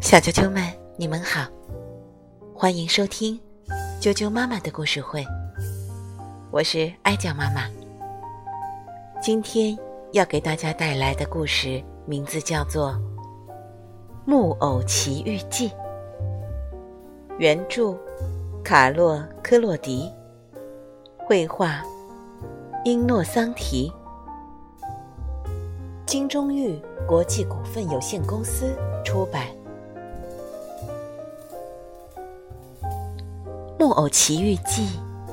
小啾啾们，你们好，欢迎收听啾啾妈妈的故事会。我是哀酱妈妈，今天要给大家带来的故事名字叫做《木偶奇遇记》，原著卡洛·科洛迪，绘画英诺桑提，金钟玉国际股份有限公司出版。《木偶奇遇记》，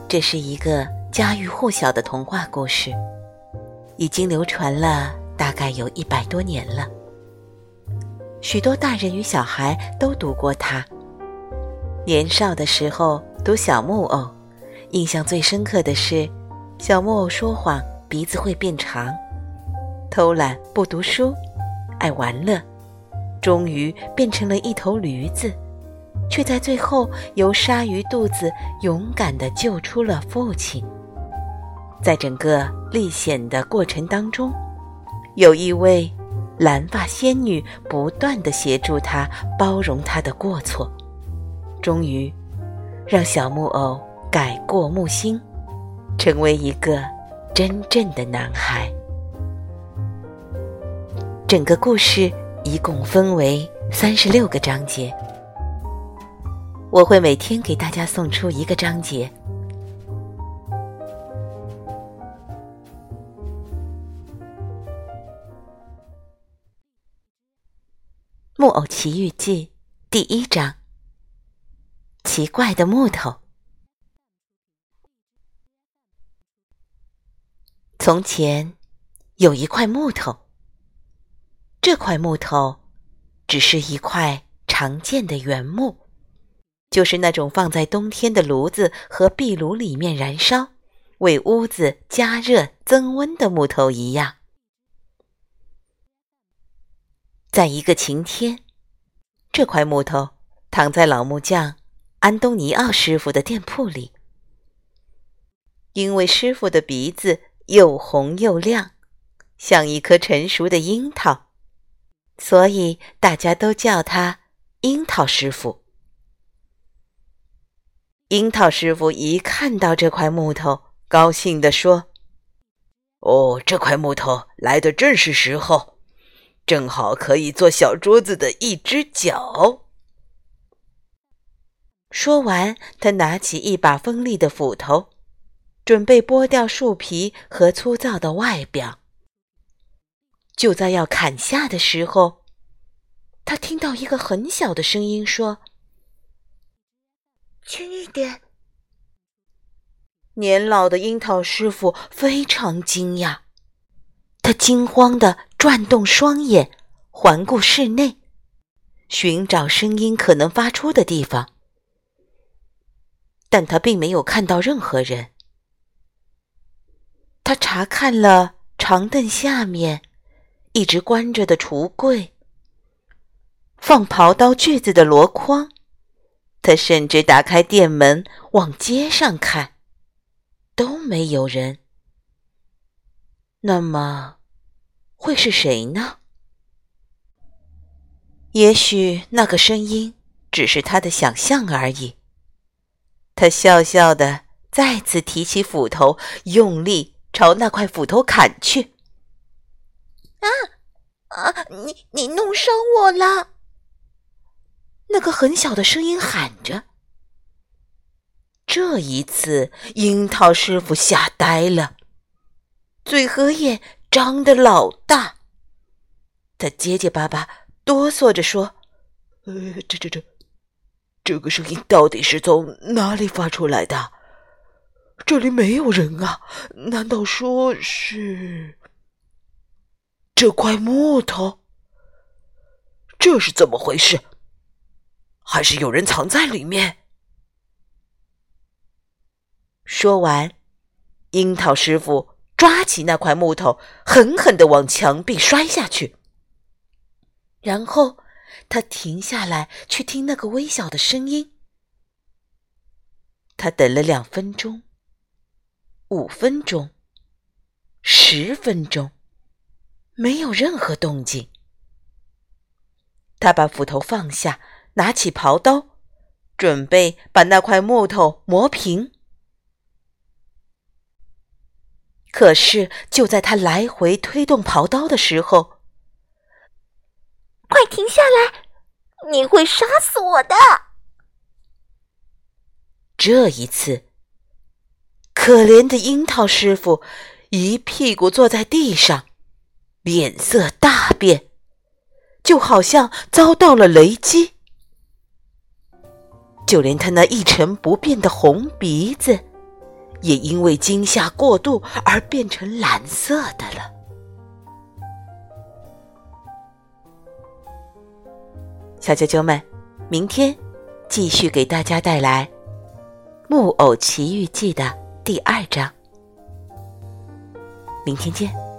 这是一个家喻户晓的童话故事，已经流传了大概有一百多年了。许多大人与小孩都读过它。年少的时候读小木偶，印象最深刻的是，小木偶说谎鼻子会变长，偷懒不读书，爱玩乐，终于变成了一头驴子。却在最后由鲨鱼肚子勇敢地救出了父亲。在整个历险的过程当中，有一位蓝发仙女不断地协助他，包容他的过错，终于让小木偶改过木新，成为一个真正的男孩。整个故事一共分为三十六个章节。我会每天给大家送出一个章节，《木偶奇遇记》第一章：奇怪的木头。从前有一块木头，这块木头只是一块常见的原木。就是那种放在冬天的炉子和壁炉里面燃烧，为屋子加热增温的木头一样。在一个晴天，这块木头躺在老木匠安东尼奥师傅的店铺里。因为师傅的鼻子又红又亮，像一颗成熟的樱桃，所以大家都叫他樱桃师傅。樱桃师傅一看到这块木头，高兴地说：“哦，这块木头来的正是时候，正好可以做小桌子的一只脚。”说完，他拿起一把锋利的斧头，准备剥掉树皮和粗糙的外表。就在要砍下的时候，他听到一个很小的声音说。轻一点。年老的樱桃师傅非常惊讶，他惊慌地转动双眼，环顾室内，寻找声音可能发出的地方，但他并没有看到任何人。他查看了长凳下面一直关着的橱柜，放刨刀锯子的箩筐。他甚至打开店门往街上看，都没有人。那么，会是谁呢？也许那个声音只是他的想象而已。他笑笑的，再次提起斧头，用力朝那块斧头砍去。啊啊！你你弄伤我了！那个很小的声音喊着。这一次，樱桃师傅吓呆了，嘴和眼张得老大。他结结巴巴、哆嗦着说：“呃，这、这、这，这个声音到底是从哪里发出来的？这里没有人啊！难道说是这块木头？这是怎么回事？”还是有人藏在里面。说完，樱桃师傅抓起那块木头，狠狠的往墙壁摔下去。然后他停下来，去听那个微小的声音。他等了两分钟，五分钟，十分钟，没有任何动静。他把斧头放下，拿起刨刀，准备把那块木头磨平。可是，就在他来回推动刨刀的时候，快停下来！你会杀死我的！这一次，可怜的樱桃师傅一屁股坐在地上，脸色大变，就好像遭到了雷击。就连他那一成不变的红鼻子，也因为惊吓过度而变成蓝色的了。小啾啾们，明天继续给大家带来《木偶奇遇记》的第二章。明天见。